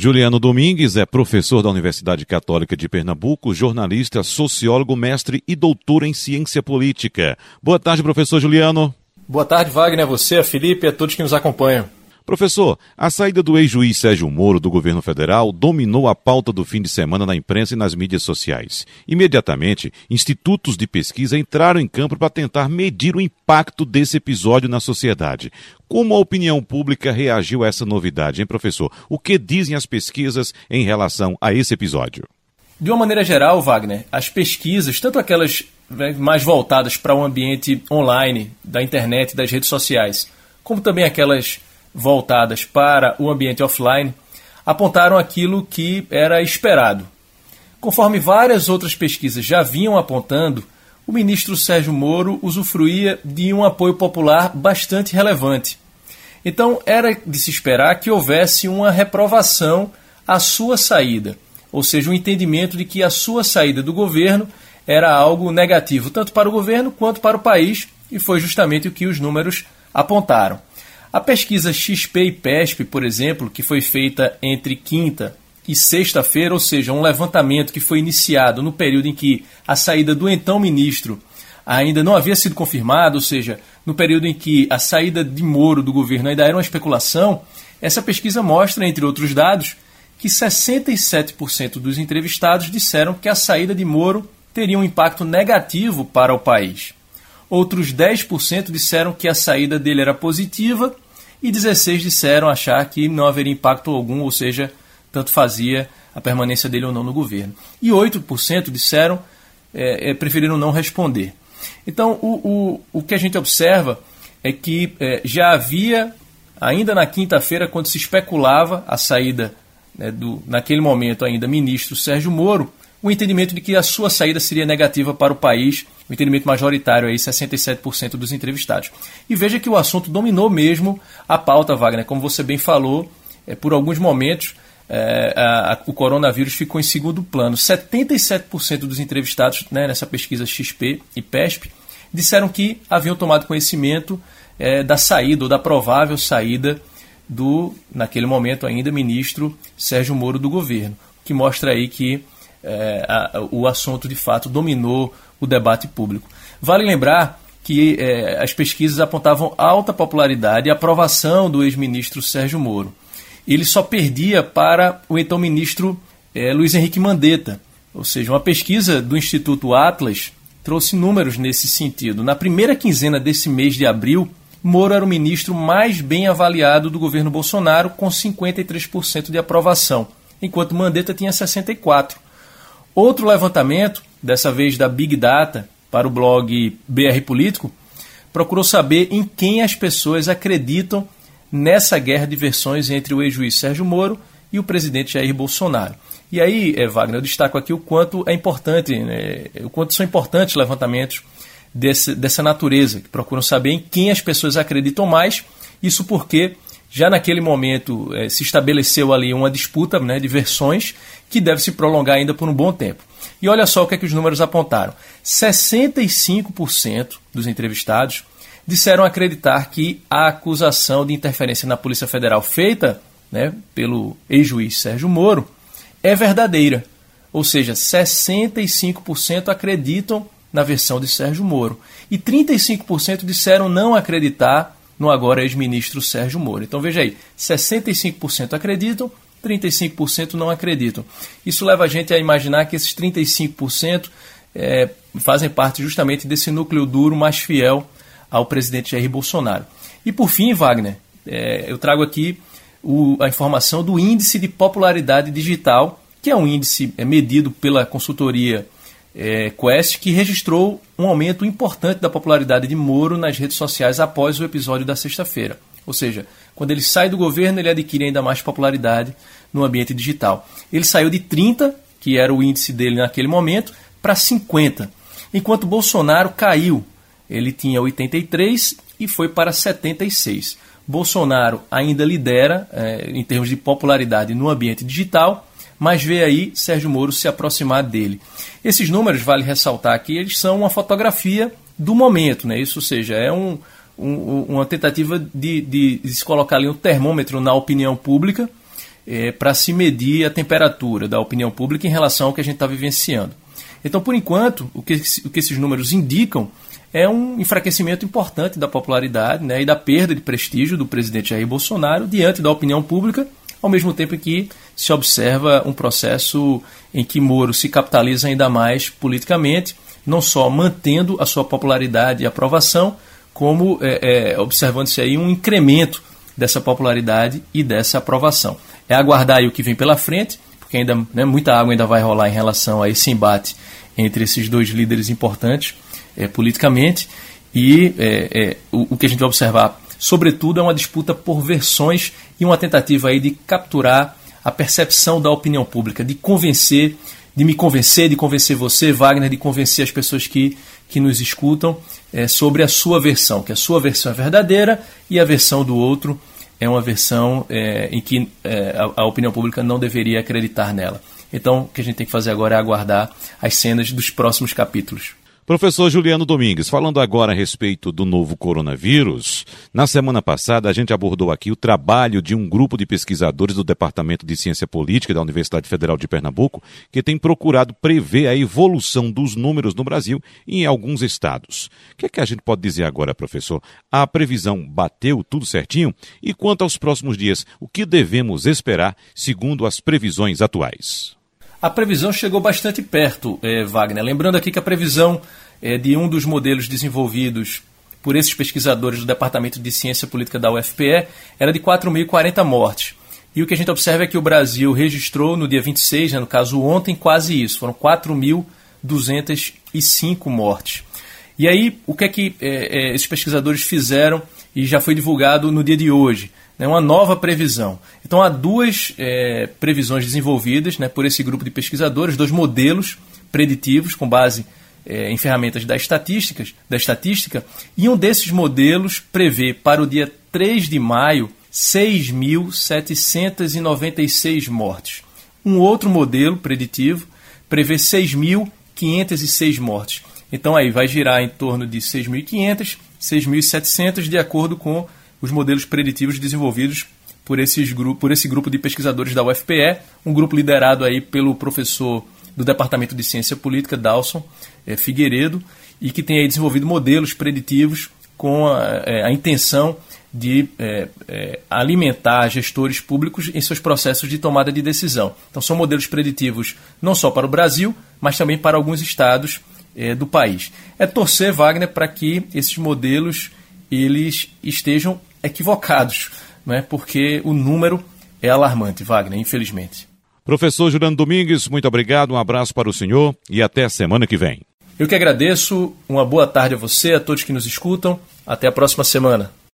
Juliano Domingues é professor da Universidade Católica de Pernambuco, jornalista, sociólogo, mestre e doutor em ciência política. Boa tarde, professor Juliano. Boa tarde, Wagner, a você, a Felipe e a todos que nos acompanham. Professor, a saída do ex-juiz Sérgio Moro do governo federal dominou a pauta do fim de semana na imprensa e nas mídias sociais. Imediatamente, institutos de pesquisa entraram em campo para tentar medir o impacto desse episódio na sociedade. Como a opinião pública reagiu a essa novidade, hein, professor? O que dizem as pesquisas em relação a esse episódio? De uma maneira geral, Wagner, as pesquisas, tanto aquelas né, mais voltadas para o ambiente online, da internet, das redes sociais, como também aquelas voltadas para o ambiente offline apontaram aquilo que era esperado. Conforme várias outras pesquisas já vinham apontando, o ministro Sérgio Moro usufruía de um apoio popular bastante relevante. Então era de se esperar que houvesse uma reprovação à sua saída, ou seja, o um entendimento de que a sua saída do governo era algo negativo tanto para o governo quanto para o país, e foi justamente o que os números apontaram. A pesquisa XP e PESP, por exemplo, que foi feita entre quinta e sexta-feira, ou seja, um levantamento que foi iniciado no período em que a saída do então ministro ainda não havia sido confirmada, ou seja, no período em que a saída de Moro do governo ainda era uma especulação, essa pesquisa mostra, entre outros dados, que 67% dos entrevistados disseram que a saída de Moro teria um impacto negativo para o país. Outros 10% disseram que a saída dele era positiva e 16% disseram achar que não haveria impacto algum, ou seja, tanto fazia a permanência dele ou não no governo. E 8% disseram é, é, preferiram não responder. Então, o, o, o que a gente observa é que é, já havia, ainda na quinta-feira, quando se especulava a saída né, do, naquele momento ainda, ministro Sérgio Moro, o entendimento de que a sua saída seria negativa para o país, o entendimento majoritário aí, 67% dos entrevistados. E veja que o assunto dominou mesmo a pauta, Wagner, como você bem falou, é, por alguns momentos é, a, a, o coronavírus ficou em segundo plano. 77% dos entrevistados né, nessa pesquisa XP e PESP disseram que haviam tomado conhecimento é, da saída ou da provável saída do, naquele momento ainda, ministro Sérgio Moro do governo, que mostra aí que é, a, o assunto de fato dominou o debate público. Vale lembrar que é, as pesquisas apontavam alta popularidade e aprovação do ex-ministro Sérgio Moro. Ele só perdia para o então ministro é, Luiz Henrique Mandetta, ou seja, uma pesquisa do Instituto Atlas trouxe números nesse sentido. Na primeira quinzena desse mês de abril, Moro era o ministro mais bem avaliado do governo Bolsonaro, com 53% de aprovação, enquanto Mandetta tinha 64%. Outro levantamento, dessa vez da Big Data, para o blog BR Político, procurou saber em quem as pessoas acreditam nessa guerra de versões entre o ex-juiz Sérgio Moro e o presidente Jair Bolsonaro. E aí, é, Wagner, eu destaco aqui o quanto é importante, né, o quanto são importantes levantamentos desse, dessa natureza, que procuram saber em quem as pessoas acreditam mais, isso porque já naquele momento é, se estabeleceu ali uma disputa né, de versões que deve se prolongar ainda por um bom tempo. E olha só o que, é que os números apontaram: 65% dos entrevistados disseram acreditar que a acusação de interferência na Polícia Federal feita né, pelo ex-juiz Sérgio Moro é verdadeira. Ou seja, 65% acreditam na versão de Sérgio Moro. E 35% disseram não acreditar no agora ex-ministro Sérgio Moro. Então veja aí, 65% acreditam, 35% não acreditam. Isso leva a gente a imaginar que esses 35% é, fazem parte justamente desse núcleo duro mais fiel ao presidente Jair Bolsonaro. E por fim, Wagner, é, eu trago aqui o, a informação do índice de popularidade digital, que é um índice é, medido pela consultoria é, Quest, que registrou um aumento importante da popularidade de Moro nas redes sociais após o episódio da sexta-feira. Ou seja, quando ele sai do governo, ele adquire ainda mais popularidade no ambiente digital. Ele saiu de 30, que era o índice dele naquele momento, para 50, enquanto Bolsonaro caiu. Ele tinha 83 e foi para 76. Bolsonaro ainda lidera é, em termos de popularidade no ambiente digital, mas vê aí Sérgio Moro se aproximar dele. Esses números, vale ressaltar aqui, eles são uma fotografia do momento, né? isso ou seja, é um, um, uma tentativa de, de, de, se colocar ali um termômetro na opinião pública é, para se medir a temperatura da opinião pública em relação ao que a gente está vivenciando. Então, por enquanto, o que, o que esses números indicam é um enfraquecimento importante da popularidade né, e da perda de prestígio do presidente Jair Bolsonaro diante da opinião pública, ao mesmo tempo que se observa um processo em que Moro se capitaliza ainda mais politicamente, não só mantendo a sua popularidade e aprovação, como é, é, observando-se aí um incremento dessa popularidade e dessa aprovação. É aguardar o que vem pela frente, porque ainda né, muita água ainda vai rolar em relação a esse embate entre esses dois líderes importantes é, politicamente. E é, é, o, o, que a gente vai observar, sobretudo, é uma disputa por versões e uma tentativa aí de capturar a percepção da opinião pública, de convencer, de me convencer, de convencer você, Wagner, de convencer as pessoas que, que nos escutam é, sobre a sua versão, que a sua versão é verdadeira e a versão do outro é uma versão é, em que é, a, a opinião pública não deveria acreditar nela. Então, o que a gente tem que fazer agora é aguardar as cenas dos próximos capítulos. Professor Juliano Domingues, falando agora a respeito do novo coronavírus, na semana passada a gente abordou aqui o trabalho de um grupo de pesquisadores do Departamento de Ciência Política da Universidade Federal de Pernambuco, que tem procurado prever a evolução dos números no Brasil e em alguns estados. O que é que a gente pode dizer agora, professor? A previsão bateu tudo certinho? E quanto aos próximos dias, o que devemos esperar segundo as previsões atuais? A previsão chegou bastante perto, eh, Wagner. Lembrando aqui que a previsão eh, de um dos modelos desenvolvidos por esses pesquisadores do Departamento de Ciência Política da UFPE era de 4.040 mortes. E o que a gente observa é que o Brasil registrou no dia 26, né, no caso ontem, quase isso. Foram 4.205 mortes. E aí, o que é que eh, esses pesquisadores fizeram e já foi divulgado no dia de hoje? né, uma nova previsão. Então há duas é, previsões desenvolvidas né, por esse grupo de pesquisadores, dois modelos preditivos com base é, em ferramentas da, estatísticas, da estatística, e um desses modelos prevê para o dia 3 de maio 6.796 mortes. Um outro modelo preditivo prevê 6.506 mortes. Então aí vai girar em torno de 6.500, 6.700 de acordo com os modelos preditivos desenvolvidos por, esses por esse grupo de pesquisadores da UFPE, um grupo liderado aí pelo professor do Departamento de Ciência Política, Dalson é, Figueiredo, e que tem aí desenvolvido modelos preditivos com a, é, a intenção de é, é, alimentar gestores públicos em seus processos de tomada de decisão. Então, são modelos preditivos não só para o Brasil, mas também para alguns estados é, do país. É torcer, Wagner, para que esses modelos eles estejam equivocados, né? porque o número é alarmante, Wagner, infelizmente. Professor Juliano Domingues, muito obrigado, um abraço para o senhor e até a semana que vem. Eu que agradeço, uma boa tarde a você, a todos que nos escutam. Até a próxima semana.